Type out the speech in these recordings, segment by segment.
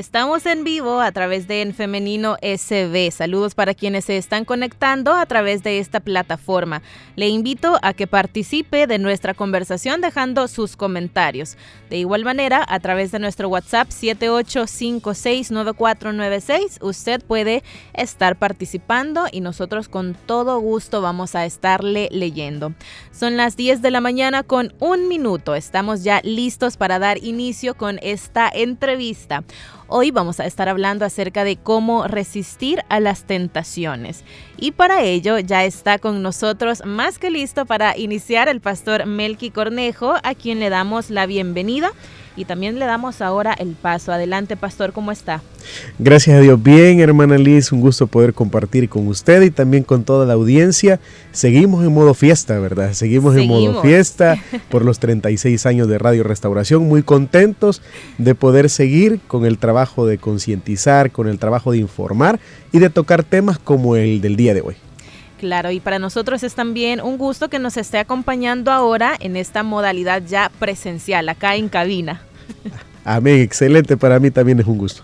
Estamos en vivo a través de En Femenino SB. Saludos para quienes se están conectando a través de esta plataforma. Le invito a que participe de nuestra conversación dejando sus comentarios. De igual manera, a través de nuestro WhatsApp 78569496, usted puede estar participando y nosotros con todo gusto vamos a estarle leyendo. Son las 10 de la mañana con un minuto. Estamos ya listos para dar inicio con esta entrevista. Hoy vamos a estar hablando acerca de cómo resistir a las tentaciones. Y para ello ya está con nosotros más que listo para iniciar el pastor Melky Cornejo, a quien le damos la bienvenida y también le damos ahora el paso. Adelante, pastor, ¿cómo está? Gracias a Dios. Bien, hermana Liz, un gusto poder compartir con usted y también con toda la audiencia. Seguimos en modo fiesta, ¿verdad? Seguimos, en modo fiesta por los 36 años de Radio Restauración. Muy contentos de poder seguir con el trabajo de concientizar, con el trabajo de informar y de tocar temas como el del día de hoy. Claro, y para nosotros es también un gusto que nos esté acompañando ahora en esta modalidad ya presencial, acá en cabina. Amén, excelente, para mí también es un gusto.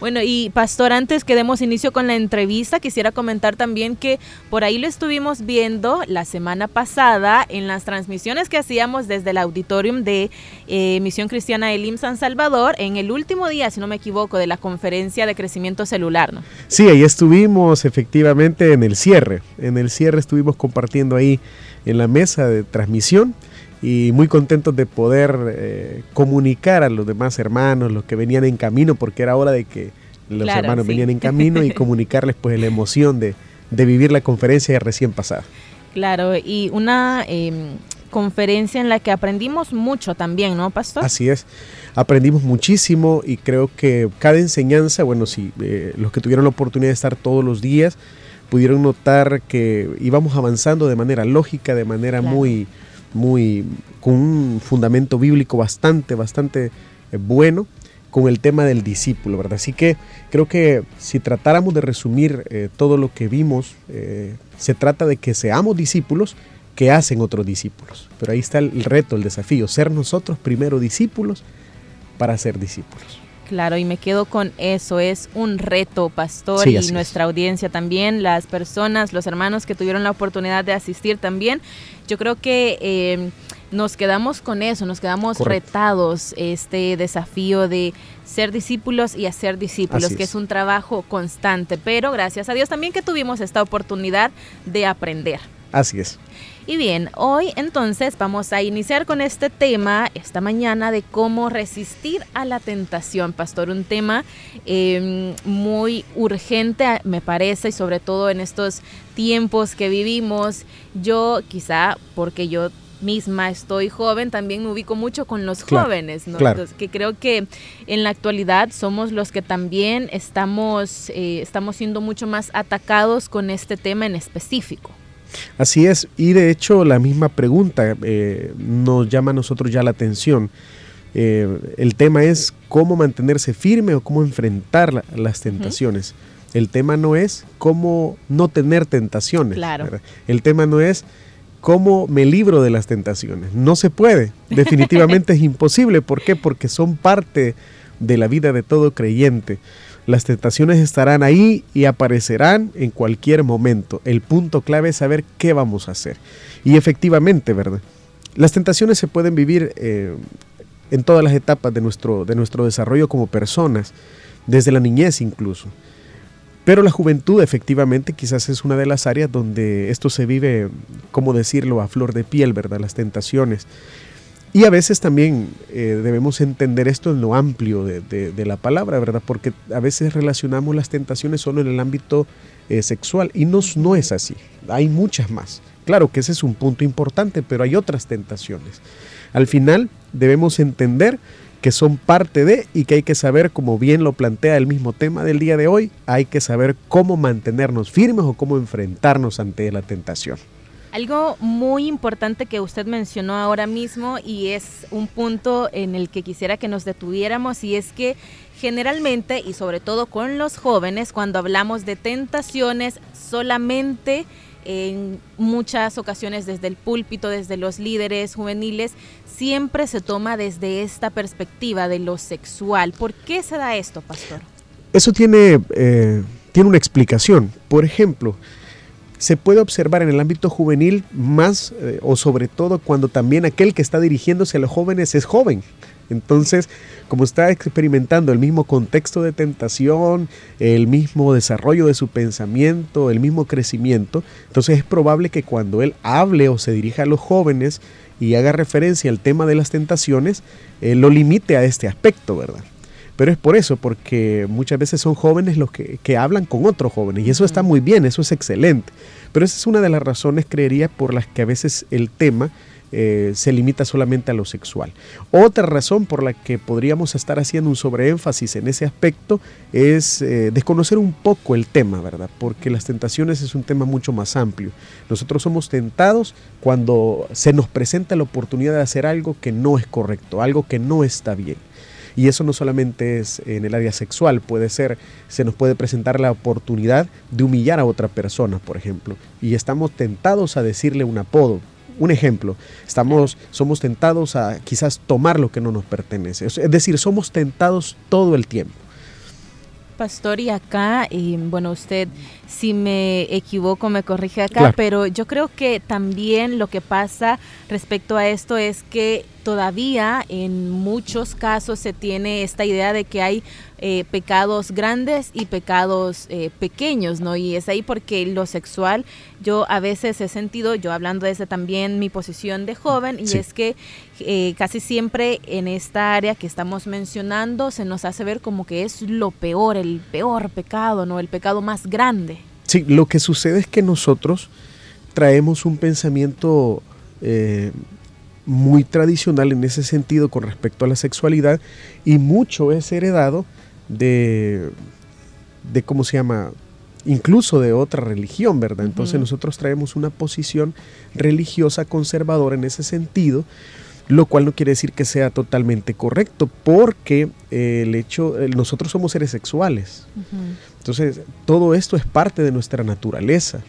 Bueno, y Pastor, antes que demos inicio con la entrevista, quisiera comentar también que por ahí lo estuvimos viendo la semana pasada en las transmisiones que hacíamos desde el auditorium de eh, Misión Cristiana Elim San Salvador, en el último día, si no me equivoco, de la conferencia de crecimiento celular, ¿no? Sí, ahí estuvimos efectivamente en el cierre. En el cierre estuvimos compartiendo ahí en la mesa de transmisión y muy contentos de poder eh, comunicar a los demás hermanos, los que venían en camino, porque era hora de que los hermanos venían en camino y comunicarles pues la emoción de, vivir la conferencia recién pasada. Claro, y una em, conferencia en la que aprendimos mucho también, ¿no, Pastor? Así es, aprendimos muchísimo y creo que cada enseñanza, bueno, sí, eh, los que tuvieron la oportunidad de estar todos los días, pudieron notar que íbamos avanzando de manera lógica, de manera muy muy, con un fundamento bíblico bastante, bastante eh, bueno con el tema del discípulo, ¿verdad? Así que creo que si tratáramos de resumir eh, todo lo que vimos, eh, se trata de que seamos discípulos que hacen otros discípulos. Pero ahí está el reto, el desafío, ser nosotros primero discípulos para ser discípulos. Claro, y me quedo con eso, es un reto, pastor, y nuestra audiencia también, las personas, los hermanos que tuvieron la oportunidad de asistir también. Yo creo que em, nos quedamos con eso, nos quedamos retados, este desafío de ser discípulos y hacer discípulos, que es un trabajo constante, pero gracias a Dios también que tuvimos esta oportunidad de aprender. Así es. Y bien, hoy entonces vamos a iniciar con este tema esta mañana de cómo resistir a la tentación, pastor. Un tema em, muy urgente, me parece, y sobre todo en estos tiempos que vivimos. Yo quizá, porque yo misma estoy joven, también me ubico mucho con los jóvenes, ¿no? Entonces, que creo que en la actualidad somos los que también estamos, eh, estamos siendo mucho más atacados con este tema en específico. Así es, y de hecho la misma pregunta eh, nos llama a nosotros ya la atención. Eh, el tema es cómo mantenerse firme o cómo enfrentar las tentaciones. El tema no es cómo no tener tentaciones. El tema no es cómo me libro de las tentaciones. No se puede. Definitivamente es imposible. ¿Por qué? Porque son parte de la vida de todo creyente. Las tentaciones estarán ahí y aparecerán en cualquier momento. El punto clave es saber qué vamos a hacer. Y efectivamente, ¿verdad? Las tentaciones se pueden vivir eh, en todas las etapas de nuestro, de nuestro desarrollo como personas, desde la niñez incluso. Pero la juventud efectivamente quizás es una de las áreas donde esto se vive, como decirlo, a flor de piel, ¿verdad? Las tentaciones. Y a veces también eh, debemos entender esto en lo amplio de, la palabra, ¿verdad? Porque a veces relacionamos las tentaciones solo en el ámbito eh, sexual y no, no es así. Hay muchas más. Claro que ese es un punto importante, pero hay otras tentaciones. Al final debemos entender que son parte de y que hay que saber, como bien lo plantea el mismo tema del día de hoy, hay que saber cómo mantenernos firmes o cómo enfrentarnos ante la tentación. Algo muy importante que usted mencionó ahora mismo y es un punto en el que quisiera que nos detuviéramos y es que generalmente y sobre todo con los jóvenes cuando hablamos de tentaciones solamente en muchas ocasiones desde el púlpito, desde los líderes juveniles, siempre se toma desde esta perspectiva de lo sexual. ¿Por qué se da esto, pastor? Eso tiene, eh, tiene una explicación. Por ejemplo, se puede observar en el ámbito juvenil más eh, o sobre todo cuando también aquel que está dirigiéndose a los jóvenes es joven. Entonces, como está experimentando el mismo contexto de tentación, el mismo desarrollo de su pensamiento, el mismo crecimiento, entonces es probable que cuando él hable o se dirija a los jóvenes y haga referencia al tema de las tentaciones, eh, lo limite a este aspecto, ¿verdad? Pero es por eso, porque muchas veces son jóvenes los que, hablan con otros jóvenes y eso está muy bien, eso es excelente. Pero esa es una de las razones, creería, por las que a veces el tema eh, se limita solamente a lo sexual. Otra razón por la que podríamos estar haciendo un sobreénfasis en ese aspecto es eh, desconocer un poco el tema, ¿verdad? Porque las tentaciones es un tema mucho más amplio. Nosotros somos tentados cuando se nos presenta la oportunidad de hacer algo que no es correcto, algo que no está bien. Y eso no solamente es en el área sexual, puede ser, se nos puede presentar la oportunidad de humillar a otra persona, por ejemplo, y estamos tentados a decirle un apodo. Un ejemplo, estamos, somos tentados a quizás tomar lo que no nos pertenece. Es decir, somos tentados todo el tiempo. Pastor, y acá, y bueno, usted si me equivoco me corrige acá, pero yo creo que también lo que pasa respecto a esto es que todavía en muchos casos se tiene esta idea de que hay eh, pecados grandes y pecados eh, pequeños, ¿no? Y es ahí porque lo sexual, yo a veces he sentido, yo hablando desde también mi posición de joven, y es que eh, casi siempre en esta área que estamos mencionando se nos hace ver como que es lo peor, el peor pecado, ¿no? El pecado más grande. Sí, lo que sucede es que nosotros traemos un pensamiento muy tradicional en ese sentido con respecto a la sexualidad y mucho es heredado de, de ¿cómo se llama? Incluso de otra religión, ¿verdad? Entonces nosotros traemos una posición religiosa conservadora en ese sentido, lo cual no quiere decir que sea totalmente correcto, porque eh, el hecho, nosotros somos seres sexuales. Entonces, todo esto es parte de nuestra naturaleza.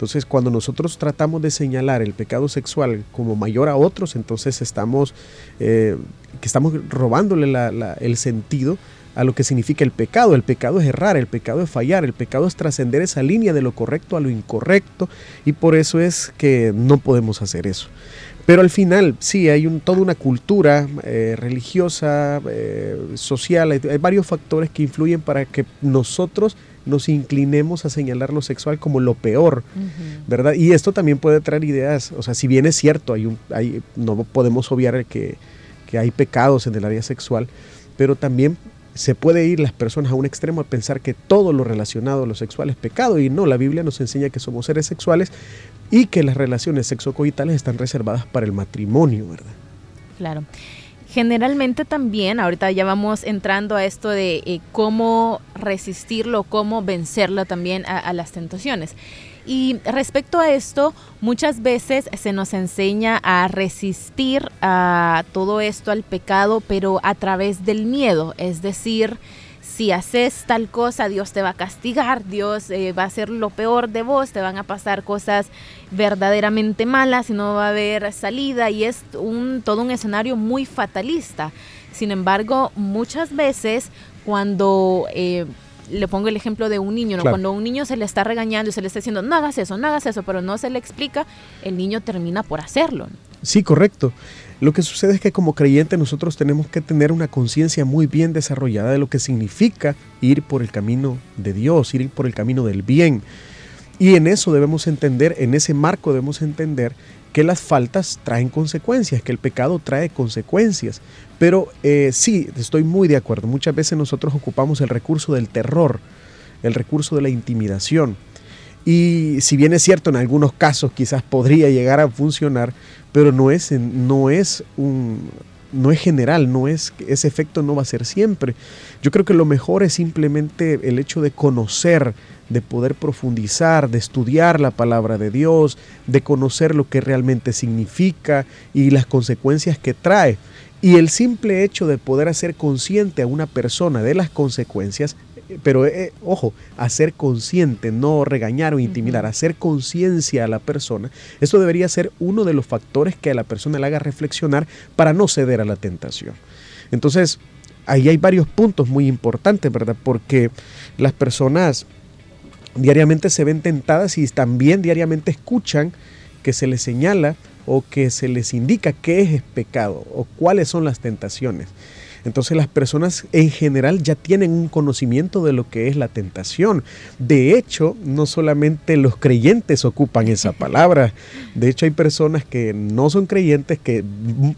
Entonces, cuando nosotros tratamos de señalar el pecado sexual como mayor a otros, entonces estamos, eh, que estamos robándole el sentido a lo que significa el pecado. El pecado es errar, el pecado es fallar, el pecado es trascender esa línea de lo correcto a lo incorrecto y por eso es que no podemos hacer eso. Pero al final, sí, hay un, toda una cultura eh, religiosa, eh, social, hay, varios factores que influyen para que nosotros nos inclinemos a señalar lo sexual como lo peor, ¿verdad? Y esto también puede traer ideas, o sea, si bien es cierto, hay un, hay, no podemos obviar que, que hay pecados en el área sexual, pero también se puede ir las personas a un extremo a pensar que todo lo relacionado a lo sexual es pecado y no, la Biblia nos enseña que somos seres sexuales, y que las relaciones sexocoitales están reservadas para el matrimonio, ¿verdad? Claro. Generalmente también, ahorita ya vamos entrando a esto de eh, cómo resistirlo, cómo vencerlo también a, las tentaciones. Y respecto a esto, muchas veces se nos enseña a resistir a todo esto, al pecado, pero a través del miedo, es decir, si haces tal cosa, Dios te va a castigar, Dios eh, va a hacer lo peor de vos, te van a pasar cosas verdaderamente malas y no va a haber salida y es un, todo un escenario muy fatalista. Sin embargo, muchas veces cuando... Eh, le pongo el ejemplo de un niño, ¿no? Cuando a un niño se le está regañando y se le está diciendo, no hagas eso, no hagas eso, pero no se le explica, el niño termina por hacerlo. Sí, correcto. Lo que sucede es que como creyentes nosotros tenemos que tener una conciencia muy bien desarrollada de lo que significa ir por el camino de Dios, ir por el camino del bien. Y en eso debemos entender, en ese marco debemos entender que las faltas traen consecuencias, que el pecado trae consecuencias. Pero eh, sí, estoy muy de acuerdo. Muchas veces nosotros ocupamos el recurso del terror, el recurso de la intimidación. Y si bien es cierto, en algunos casos quizás podría llegar a funcionar, pero no es, no es un, no es general, no es ese efecto no va a ser siempre. Yo creo que lo mejor es simplemente el hecho de conocer, de poder profundizar, de estudiar la palabra de Dios, de conocer lo que realmente significa y las consecuencias que trae. Y el simple hecho de poder hacer consciente a una persona de las consecuencias, pero eh, ojo, hacer consciente, no regañar o intimidar, hacer conciencia a la persona, eso debería ser uno de los factores que a la persona le haga reflexionar para no ceder a la tentación. Entonces, ahí hay varios puntos muy importantes, ¿verdad? Porque las personas diariamente se ven tentadas y también diariamente escuchan que se les señala o que se les indica qué es pecado o cuáles son las tentaciones. Entonces las personas en general ya tienen un conocimiento de lo que es la tentación. De hecho, no solamente los creyentes ocupan esa palabra. De hecho, hay personas que no son creyentes que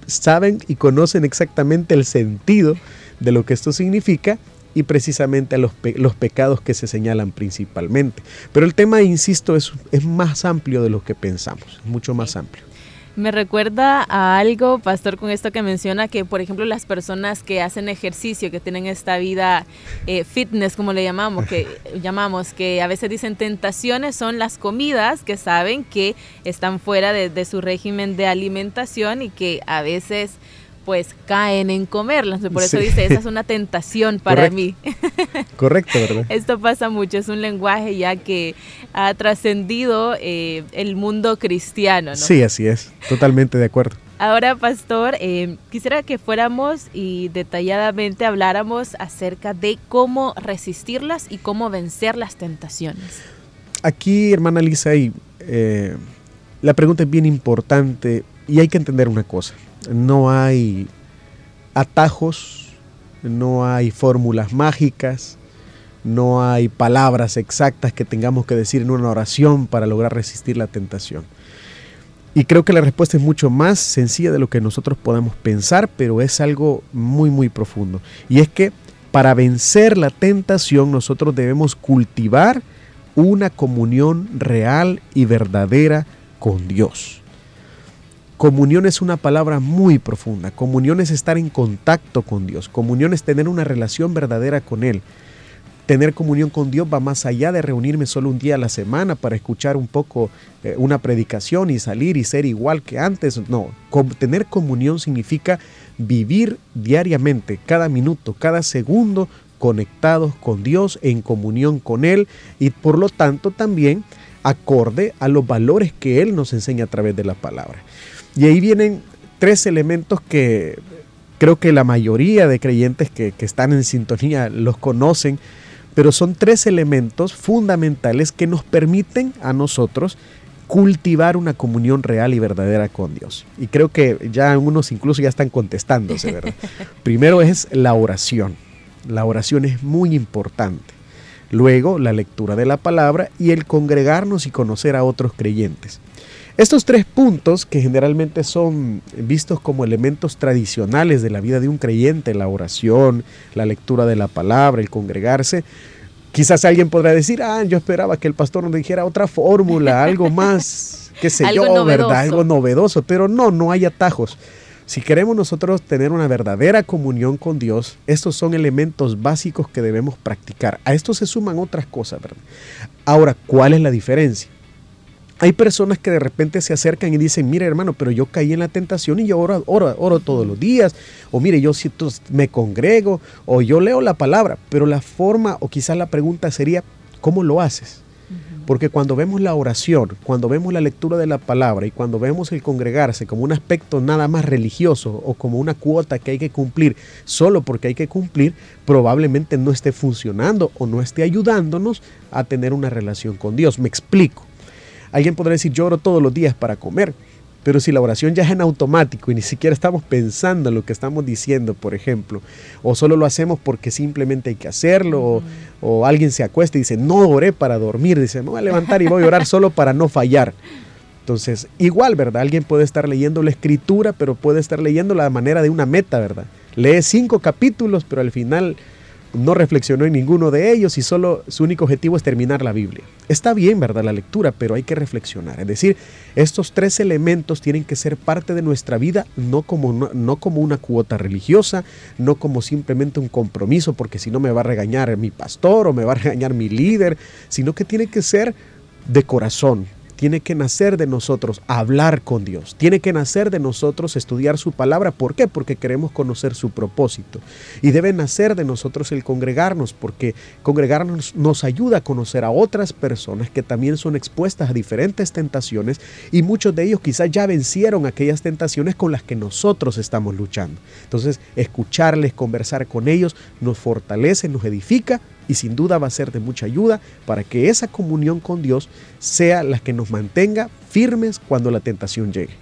saben y conocen exactamente el sentido de lo que esto significa y precisamente los, los pecados que se señalan principalmente. Pero el tema, insisto, es, es más amplio de lo que pensamos, mucho más amplio. Me recuerda a algo, pastor, con esto que menciona que, por ejemplo, las personas que hacen ejercicio, que tienen esta vida eh, fitness, como le llamamos, que llamamos, que a veces dicen tentaciones son las comidas que saben que están fuera de su régimen de alimentación y que a veces pues caen en comerlas. Por eso dice, esa es una tentación para mí. Correcto, ¿verdad? Esto pasa mucho, es un lenguaje ya que ha trascendido eh, el mundo cristiano. ¿no? Sí, así es, totalmente de acuerdo. Ahora, pastor, eh, quisiera que fuéramos y detalladamente habláramos acerca de cómo resistirlas y cómo vencer las tentaciones. Aquí, hermana Lisa, y, eh, la pregunta es bien importante y hay que entender una cosa no hay atajos, no hay fórmulas mágicas, no hay palabras exactas que tengamos que decir en una oración para lograr resistir la tentación. Y creo que la respuesta es mucho más sencilla de lo que nosotros podemos pensar, pero es algo muy, muy profundo. Y es que para vencer la tentación nosotros debemos cultivar una comunión real y verdadera con Dios. Comunión es una palabra muy profunda. Comunión es estar en contacto con Dios. Comunión es tener una relación verdadera con Él. Tener comunión con Dios va más allá de reunirme solo un día a la semana para escuchar un poco eh, una predicación y salir y ser igual que antes. No, tener comunión significa vivir diariamente, cada minuto, cada segundo, conectados con Dios, en comunión con Él y por lo tanto también acorde a los valores que Él nos enseña a través de la palabra. Y ahí vienen tres elementos que creo que la mayoría de creyentes que, están en sintonía los conocen, pero son tres elementos fundamentales que nos permiten a nosotros cultivar una comunión real y verdadera con Dios. Y creo que ya algunos incluso ya están contestándose, ¿verdad? Primero es la oración. La oración es muy importante. Luego la lectura de la palabra y el congregarnos y conocer a otros creyentes. Estos tres puntos, que generalmente son vistos como elementos tradicionales de la vida de un creyente, la oración, la lectura de la palabra, el congregarse, quizás alguien podrá decir, ah, yo esperaba que el pastor nos dijera otra fórmula, algo más, qué sé yo, ¿verdad? Algo novedoso, pero no, no hay atajos. Si queremos nosotros tener una verdadera comunión con Dios, estos son elementos básicos que debemos practicar. A esto se suman otras cosas, ¿verdad? Ahora, ¿cuál es la diferencia? Hay personas que de repente se acercan y dicen, mire hermano, pero yo caí en la tentación y yo oro, oro, oro todos los días, o mire, yo me congrego, o yo leo la palabra, pero la forma o quizás la pregunta sería, ¿cómo lo haces? Porque cuando vemos la oración, cuando vemos la lectura de la palabra y cuando vemos el congregarse como un aspecto nada más religioso o como una cuota que hay que cumplir solo porque hay que cumplir, probablemente no esté funcionando o no esté ayudándonos a tener una relación con Dios. Me explico. Alguien podrá decir, yo oro todos los días para comer, pero si la oración ya es en automático y ni siquiera estamos pensando en lo que estamos diciendo, por ejemplo, o solo lo hacemos porque simplemente hay que hacerlo, o, alguien se acuesta y dice, no oré para dormir, dice, me voy a levantar y voy a orar solo para no fallar. Entonces, igual, ¿verdad? Alguien puede estar leyendo la escritura, pero puede estar leyendo la manera de una meta, ¿verdad? Lee cinco capítulos, pero al final no reflexionó en ninguno de ellos y solo su único objetivo es terminar la Biblia. Está bien, ¿verdad? La lectura, pero hay que reflexionar. Es decir, estos tres elementos tienen que ser parte de nuestra vida, no como, no, no como una cuota religiosa, no como simplemente un compromiso, porque si no me va a regañar mi pastor o me va a regañar mi líder, sino que tiene que ser de corazón, tiene que nacer de nosotros hablar con Dios, tiene que nacer de nosotros estudiar su palabra. ¿Por qué? Porque queremos conocer su propósito. Y debe nacer de nosotros el congregarnos, porque congregarnos nos ayuda a conocer a otras personas que también son expuestas a diferentes tentaciones y muchos de ellos quizás ya vencieron aquellas tentaciones con las que nosotros estamos luchando. Entonces, escucharles, conversar con ellos nos fortalece, nos edifica y sin duda va a ser de mucha ayuda para que esa comunión con Dios sea la que nos mantenga firmes cuando la tentación llegue.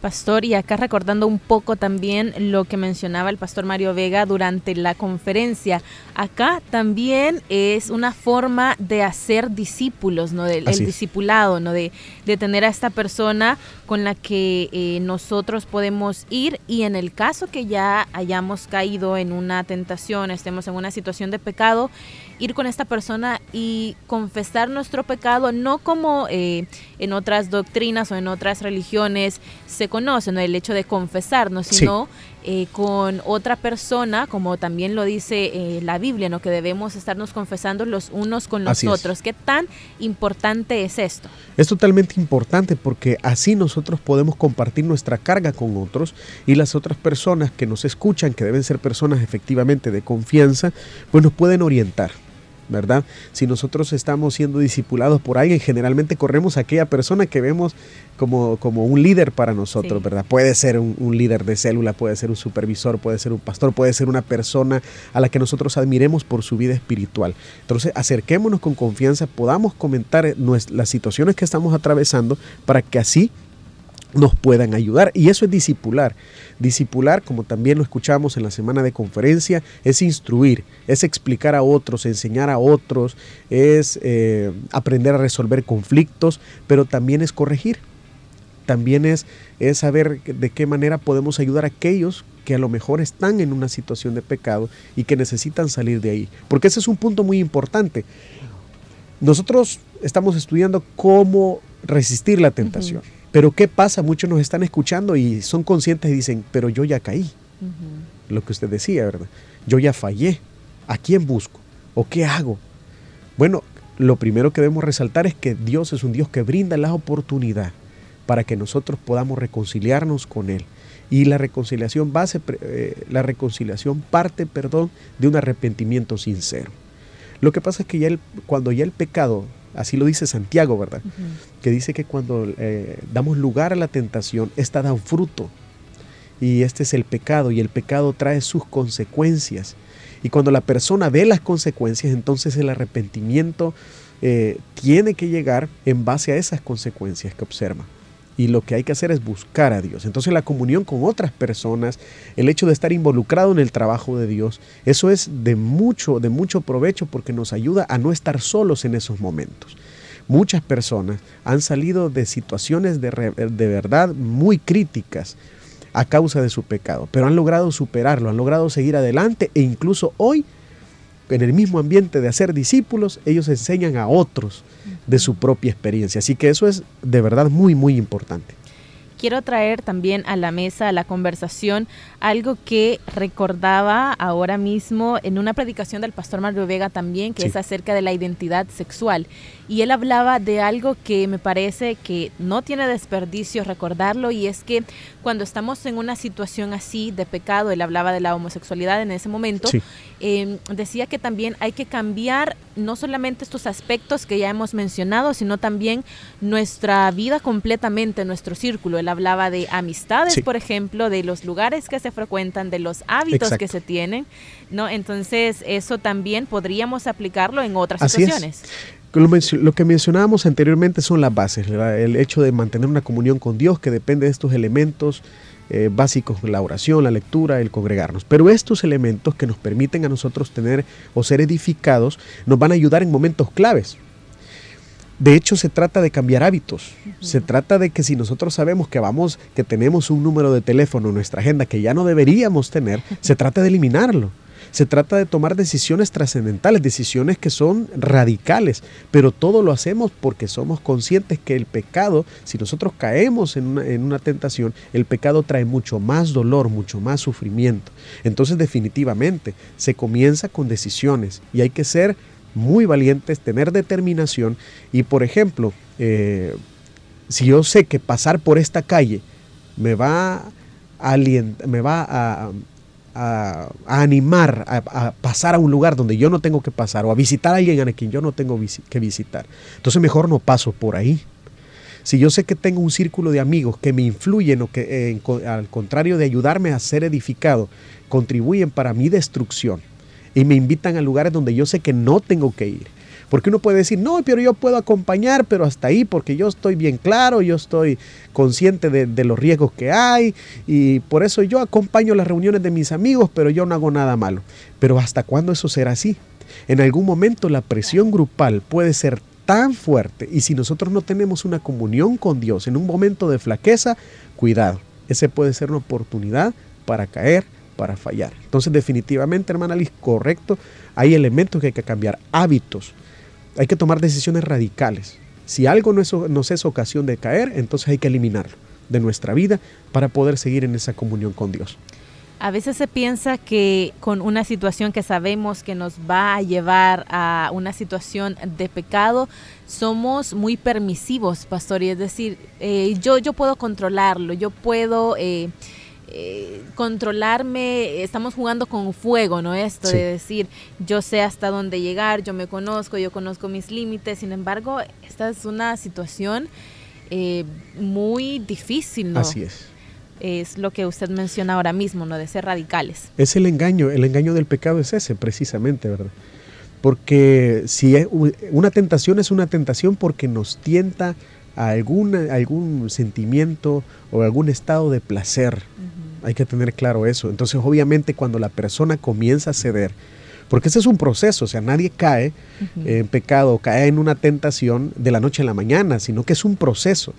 Pastor, y acá recordando un poco también lo que mencionaba el pastor Mario Vega durante la conferencia, acá también es una forma de hacer discípulos, ¿no? Del el discipulado, ¿no? De, de, tener a esta persona con la que eh, nosotros podemos ir y en el caso que ya hayamos caído en una tentación, estemos en una situación de pecado, ir con esta persona y confesar nuestro pecado, no como eh, en otras doctrinas o en otras religiones se conoce, ¿no? el hecho de confesarnos, sino eh, con otra persona, como también lo dice eh, la Biblia, ¿no? que debemos estarnos confesando los unos con los otros. ¿Qué tan importante es esto? Es totalmente importante porque así nosotros podemos compartir nuestra carga con otros y las otras personas que nos escuchan, que deben ser personas efectivamente de confianza, pues nos pueden orientar. ¿Verdad? Si nosotros estamos siendo discipulados por alguien, generalmente corremos a aquella persona que vemos como, como un líder para nosotros, ¿verdad? Puede ser un, un, líder de célula, puede ser un supervisor, puede ser un pastor, puede ser una persona a la que nosotros admiremos por su vida espiritual. Entonces, acerquémonos con confianza, podamos comentar las situaciones que estamos atravesando para que así nos puedan ayudar. Y eso es discipular. Discipular, como también lo escuchamos en la semana de conferencia, es instruir, es explicar a otros, enseñar a otros, es eh, aprender a resolver conflictos, pero también es corregir. También es, es saber de qué manera podemos ayudar a aquellos que a lo mejor están en una situación de pecado y que necesitan salir de ahí. Porque ese es un punto muy importante. Nosotros estamos estudiando cómo resistir la tentación. Pero ¿qué pasa? Muchos nos están escuchando y son conscientes y dicen, pero yo ya caí. Lo que usted decía, ¿verdad? Yo ya fallé. ¿A quién busco? ¿O qué hago? Bueno, lo primero que debemos resaltar es que Dios es un Dios que brinda la oportunidad para que nosotros podamos reconciliarnos con Él. Y la reconciliación base, eh, la reconciliación parte, perdón, de un arrepentimiento sincero. Lo que pasa es que ya el, cuando ya el pecado Así lo dice Santiago, ¿verdad? Que dice que cuando eh, damos lugar a la tentación, esta da un fruto. Y este es el pecado, y el pecado trae sus consecuencias. Y cuando la persona ve las consecuencias, entonces el arrepentimiento eh, tiene que llegar en base a esas consecuencias que observa y lo que hay que hacer es buscar a Dios. Entonces la comunión con otras personas, el hecho de estar involucrado en el trabajo de Dios, eso es de mucho, de mucho provecho porque nos ayuda a no estar solos en esos momentos. Muchas personas han salido de situaciones de, de verdad muy críticas a causa de su pecado, pero han logrado superarlo, han logrado seguir adelante e incluso hoy en el mismo ambiente de hacer discípulos, ellos enseñan a otros de su propia experiencia. Así que eso es de verdad muy, muy importante. Quiero traer también a la mesa, a la conversación, algo que recordaba ahora mismo en una predicación del pastor Mario Vega también, que es acerca de la identidad sexual. Y él hablaba de algo que me parece que no tiene desperdicio recordarlo, y es que cuando estamos en una situación así de pecado, él hablaba de la homosexualidad en ese momento, em, decía que también hay que cambiar no solamente estos aspectos que ya hemos mencionado, sino también nuestra vida completamente, nuestro círculo. Él hablaba de amistades, por ejemplo, de los lugares que se frecuentan, de los hábitos que se tienen, ¿no? Entonces, eso también podríamos aplicarlo en otras situaciones. Lo, que mencionábamos anteriormente son las bases, el hecho de mantener una comunión con Dios que depende de estos elementos eh, básicos, la oración, la lectura, el congregarnos. Pero estos elementos que nos permiten a nosotros tener o ser edificados nos van a ayudar en momentos claves. De hecho, se trata de cambiar hábitos. Se trata de que si nosotros sabemos que vamos, que tenemos un número de teléfono en nuestra agenda que ya no deberíamos tener, se trata de eliminarlo. Se trata de tomar decisiones trascendentales, decisiones que son radicales, pero todo lo hacemos porque somos conscientes que el pecado, si nosotros caemos en una, en una tentación, el pecado trae mucho más dolor, mucho más sufrimiento. Entonces definitivamente se comienza con decisiones y hay que ser muy valientes, tener determinación y por ejemplo, eh, si yo sé que pasar por esta calle me va a, me va a, animar a, pasar a un lugar donde yo no tengo que pasar o a visitar a alguien a quien yo no tengo que visitar. Entonces mejor no paso por ahí. Si yo sé que tengo un círculo de amigos que me influyen o que al contrario de ayudarme a ser edificado, contribuyen para mi destrucción y me invitan a lugares donde yo sé que no tengo que ir, porque uno puede decir, no, pero yo puedo acompañar, pero hasta ahí, porque yo estoy bien claro, yo estoy consciente de, los riesgos que hay, y por eso yo acompaño las reuniones de mis amigos, pero yo no hago nada malo. Pero ¿hasta cuándo eso será así? En algún momento la presión grupal puede ser tan fuerte, y si nosotros no tenemos una comunión con Dios en un momento de flaqueza, cuidado, ese puede ser una oportunidad para caer, para fallar. Entonces definitivamente, hermana Liz, correcto, hay elementos que hay que cambiar, hábitos, hay que tomar decisiones radicales. Si algo no es, nos es ocasión de caer, entonces hay que eliminarlo de nuestra vida para poder seguir en esa comunión con Dios. A veces se piensa que con una situación que sabemos que nos va a llevar a una situación de pecado, somos muy permisivos, pastor. Y es decir, eh, yo, yo puedo controlarlo, yo puedo... Eh, eh, controlarme, estamos jugando con fuego, ¿no? Esto de decir, yo sé hasta dónde llegar, yo me conozco, yo conozco mis límites, sin embargo, esta es una situación eh, muy difícil, ¿no? Así es. Es lo que usted menciona ahora mismo, ¿no? De ser radicales. Es el engaño, el engaño del pecado es ese, precisamente, ¿verdad? Porque si es una tentación es una tentación porque nos tienta a algún sentimiento o algún estado de placer. Hay que tener claro eso. Entonces, obviamente, cuando la persona comienza a ceder, porque ese es un proceso, o sea, nadie cae en pecado, cae en una tentación de la noche a la mañana, sino que es un proceso.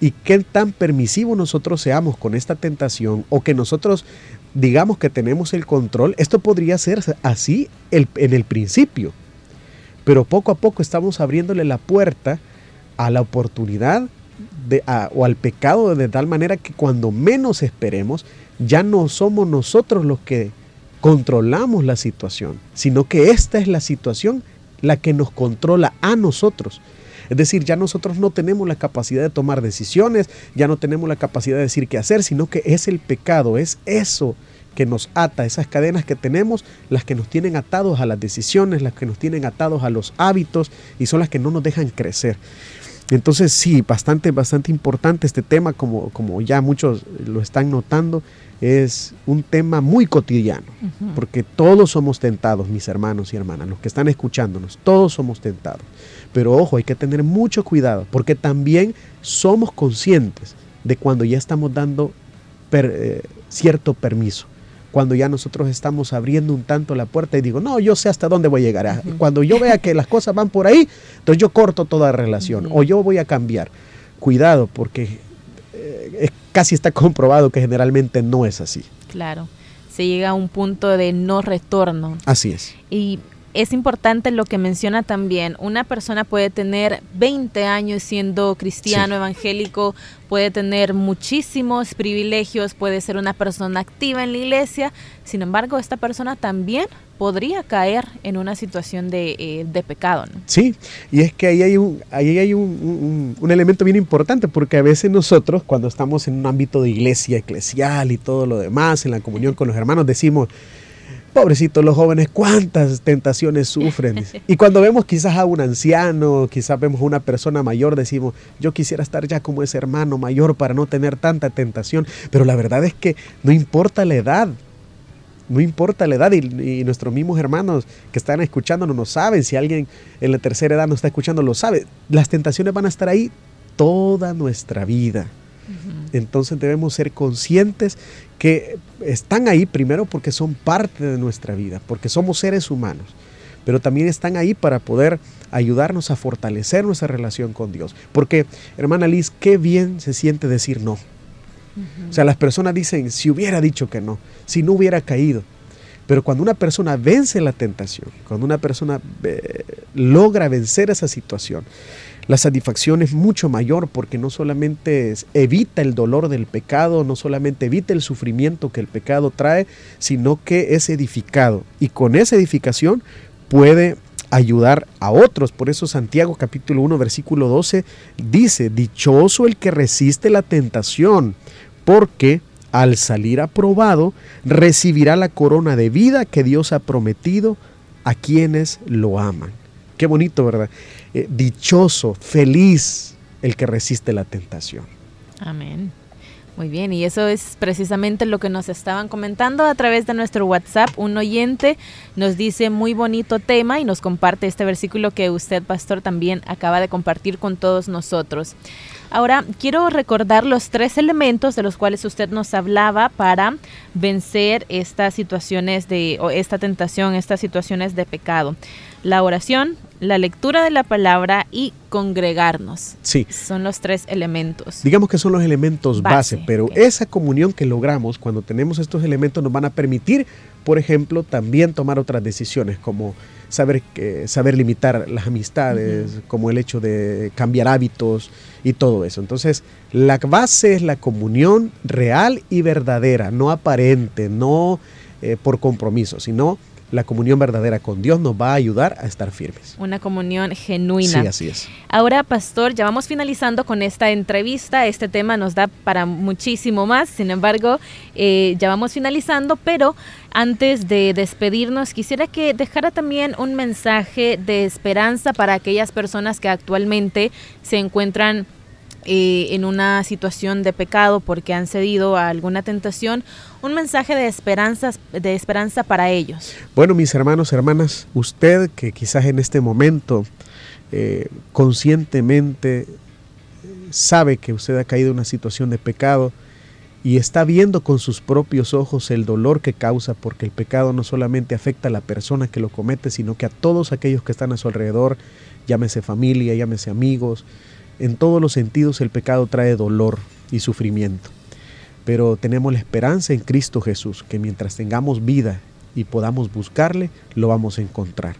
Y qué tan permisivo nosotros seamos con esta tentación o que nosotros digamos que tenemos el control, esto podría ser así en el principio, pero poco a poco estamos abriéndole la puerta a la oportunidad o al pecado de tal manera que cuando menos esperemos, ya no somos nosotros los que controlamos la situación, sino que esta es la situación la que nos controla a nosotros. Es decir, ya nosotros no tenemos la capacidad de tomar decisiones, ya no tenemos la capacidad de decir qué hacer, sino que es el pecado, es eso que nos ata, esas cadenas que tenemos, las que nos tienen atados a las decisiones, las que nos tienen atados a los hábitos y son las que no nos dejan crecer. Entonces sí, bastante, bastante importante este tema, como, como ya muchos lo están notando, es un tema muy cotidiano, porque todos somos tentados, mis hermanos y hermanas, los que están escuchándonos, todos somos tentados. Pero ojo, hay que tener mucho cuidado, porque también somos conscientes de cuando ya estamos dando eh, cierto permiso cuando ya nosotros estamos abriendo un tanto la puerta y digo, no, yo sé hasta dónde voy a llegar. Cuando yo vea que las cosas van por ahí, entonces yo corto toda relación o yo voy a cambiar. Cuidado, porque eh, casi está comprobado que generalmente no es así. Claro, se llega a un punto de no retorno. Así es. Y es importante lo que menciona también. Una persona puede tener 20 años siendo cristiano, evangélico, puede tener muchísimos privilegios, puede ser una persona activa en la iglesia. Sin embargo, esta persona también podría caer en una situación de, eh, pecado. Sí, y es que ahí hay, un, ahí hay un, un, elemento bien importante, porque a veces nosotros, cuando estamos en un ámbito de iglesia eclesial y todo lo demás, en la comunión con los hermanos, decimos, Pobrecitos los jóvenes, cuántas tentaciones sufren. Y cuando vemos quizás a un anciano, quizás vemos a una persona mayor, decimos, yo quisiera estar ya como ese hermano mayor para no tener tanta tentación. Pero la verdad es que no importa la edad, no importa la edad y, nuestros mismos hermanos que están escuchándonos no saben, si alguien en la tercera edad nos está escuchando lo sabe, las tentaciones van a estar ahí toda nuestra vida. Entonces debemos ser conscientes que están ahí primero porque son parte de nuestra vida, porque somos seres humanos, pero también están ahí para poder ayudarnos a fortalecer nuestra relación con Dios. Porque, hermana Liz, qué bien se siente decir no. O sea, las personas dicen, si hubiera dicho que no, si no hubiera caído. Pero cuando una persona vence la tentación, cuando una persona eh, logra vencer esa situación, la satisfacción es mucho mayor porque no solamente evita el dolor del pecado, no solamente evita el sufrimiento que el pecado trae, sino que es edificado. Y con esa edificación puede ayudar a otros. Por eso Santiago capítulo 1 versículo 12 dice, dichoso el que resiste la tentación, porque al salir aprobado recibirá la corona de vida que Dios ha prometido a quienes lo aman. Qué bonito, ¿verdad? Eh, dichoso, feliz el que resiste la tentación. Amén. Muy bien, y eso es precisamente lo que nos estaban comentando a través de nuestro WhatsApp. Un oyente nos dice muy bonito tema y nos comparte este versículo que usted, pastor, también acaba de compartir con todos nosotros. Ahora, quiero recordar los tres elementos de los cuales usted nos hablaba para vencer estas situaciones de, o esta tentación, estas situaciones de pecado. La oración, la lectura de la palabra y congregarnos. Sí. Son los tres elementos. Digamos que son los elementos base, pero esa comunión que logramos cuando tenemos estos elementos nos van a permitir, por ejemplo, también tomar otras decisiones como saber, saber limitar las amistades, como el hecho de cambiar hábitos y todo eso. Entonces, la base es la comunión real y verdadera, no aparente, no eh, por compromiso, sino la comunión verdadera con Dios nos va a ayudar a estar firmes. Una comunión genuina. Sí, así es. Ahora, pastor, ya vamos finalizando con esta entrevista. Este tema nos da para muchísimo más. Sin embargo, eh, ya vamos finalizando, pero antes de despedirnos, quisiera que dejara también un mensaje de esperanza para aquellas personas que actualmente se encuentran eh, en una situación de pecado porque han cedido a alguna tentación, un mensaje de esperanza, de esperanza para ellos. Bueno, mis hermanos, hermanas, usted que quizás en este momento eh, conscientemente sabe que usted ha caído en una situación de pecado y está viendo con sus propios ojos el dolor que causa porque el pecado no solamente afecta a la persona que lo comete, sino que a todos aquellos que están a su alrededor, llámese familia, llámese amigos, en todos los sentidos el pecado trae dolor y sufrimiento. Pero tenemos la esperanza en Cristo Jesús, que mientras tengamos vida y podamos buscarle, lo vamos a encontrar.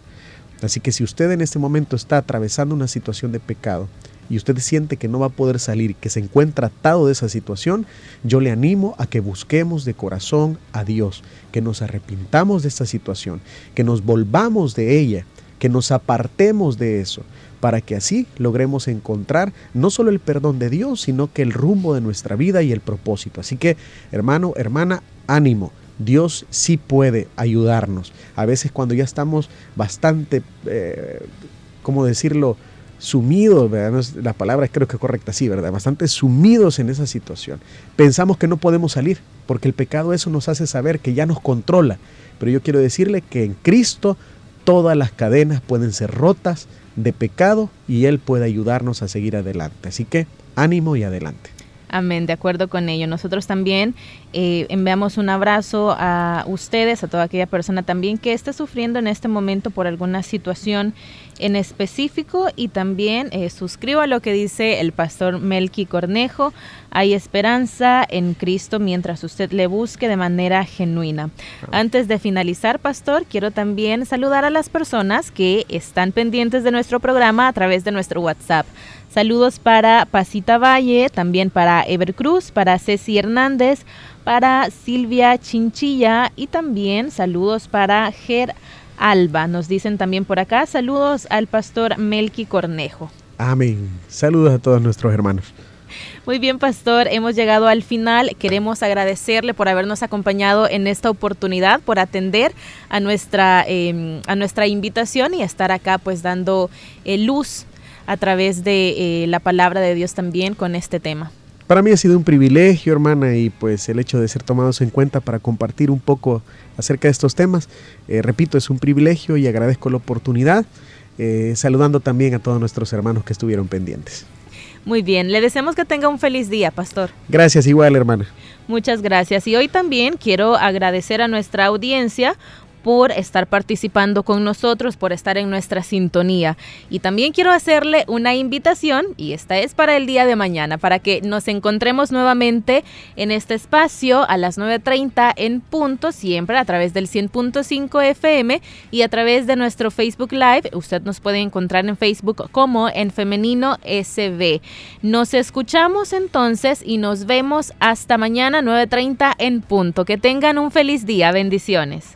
Así que si usted en este momento está atravesando una situación de pecado y usted siente que no va a poder salir, que se encuentra atado de esa situación, yo le animo a que busquemos de corazón a Dios, que nos arrepintamos de esta situación, que nos volvamos de ella, que nos apartemos de eso, para que así logremos encontrar no solo el perdón de Dios, sino que el rumbo de nuestra vida y el propósito. Así que, hermano, hermana, ánimo. Dios sí puede ayudarnos. A veces cuando ya estamos bastante, eh, ¿cómo decirlo? Sumidos, ¿verdad? la palabra creo que es correcta, sí, ¿verdad? Bastante sumidos en esa situación. Pensamos que no podemos salir, porque el pecado eso nos hace saber que ya nos controla. Pero yo quiero decirle que en Cristo todas las cadenas pueden ser rotas, de pecado y Él puede ayudarnos a seguir adelante. Así que ánimo y adelante. Amén, de acuerdo con ello. Nosotros también eh, enviamos un abrazo a ustedes, a toda aquella persona también que esté sufriendo en este momento por alguna situación en específico y también eh, suscribo a lo que dice el pastor Melqui Cornejo. Hay esperanza en Cristo mientras usted le busque de manera genuina. Antes de finalizar, pastor, quiero también saludar a las personas que están pendientes de nuestro programa a través de nuestro WhatsApp. Saludos para Pasita Valle, también para Evercruz, para Ceci Hernández, para Silvia Chinchilla y también saludos para Ger Alba. Nos dicen también por acá, saludos al pastor Melqui Cornejo. Amén. Saludos a todos nuestros hermanos. Muy bien, pastor, hemos llegado al final. Queremos agradecerle por habernos acompañado en esta oportunidad, por atender a nuestra, em, a nuestra invitación y estar acá pues dando eh, luz a través de eh, la palabra de Dios también con este tema. Para mí ha sido un privilegio, hermana, y pues el hecho de ser tomados en cuenta para compartir un poco acerca de estos temas, eh, repito, es un privilegio y agradezco la oportunidad, eh, saludando también a todos nuestros hermanos que estuvieron pendientes. Muy bien, le deseamos que tenga un feliz día, pastor. Gracias, igual, hermana. Muchas gracias. Y hoy también quiero agradecer a nuestra audiencia por estar participando con nosotros, por estar en nuestra sintonía. Y también quiero hacerle una invitación, y esta es para el día de mañana, para que nos encontremos nuevamente en este espacio a las 9.30 en punto, siempre a través del 100.5 FM y a través de nuestro Facebook Live. Usted nos puede encontrar en Facebook como en Femenino SB. Nos escuchamos entonces y nos vemos hasta mañana 9.30 en punto. Que tengan un feliz día. Bendiciones.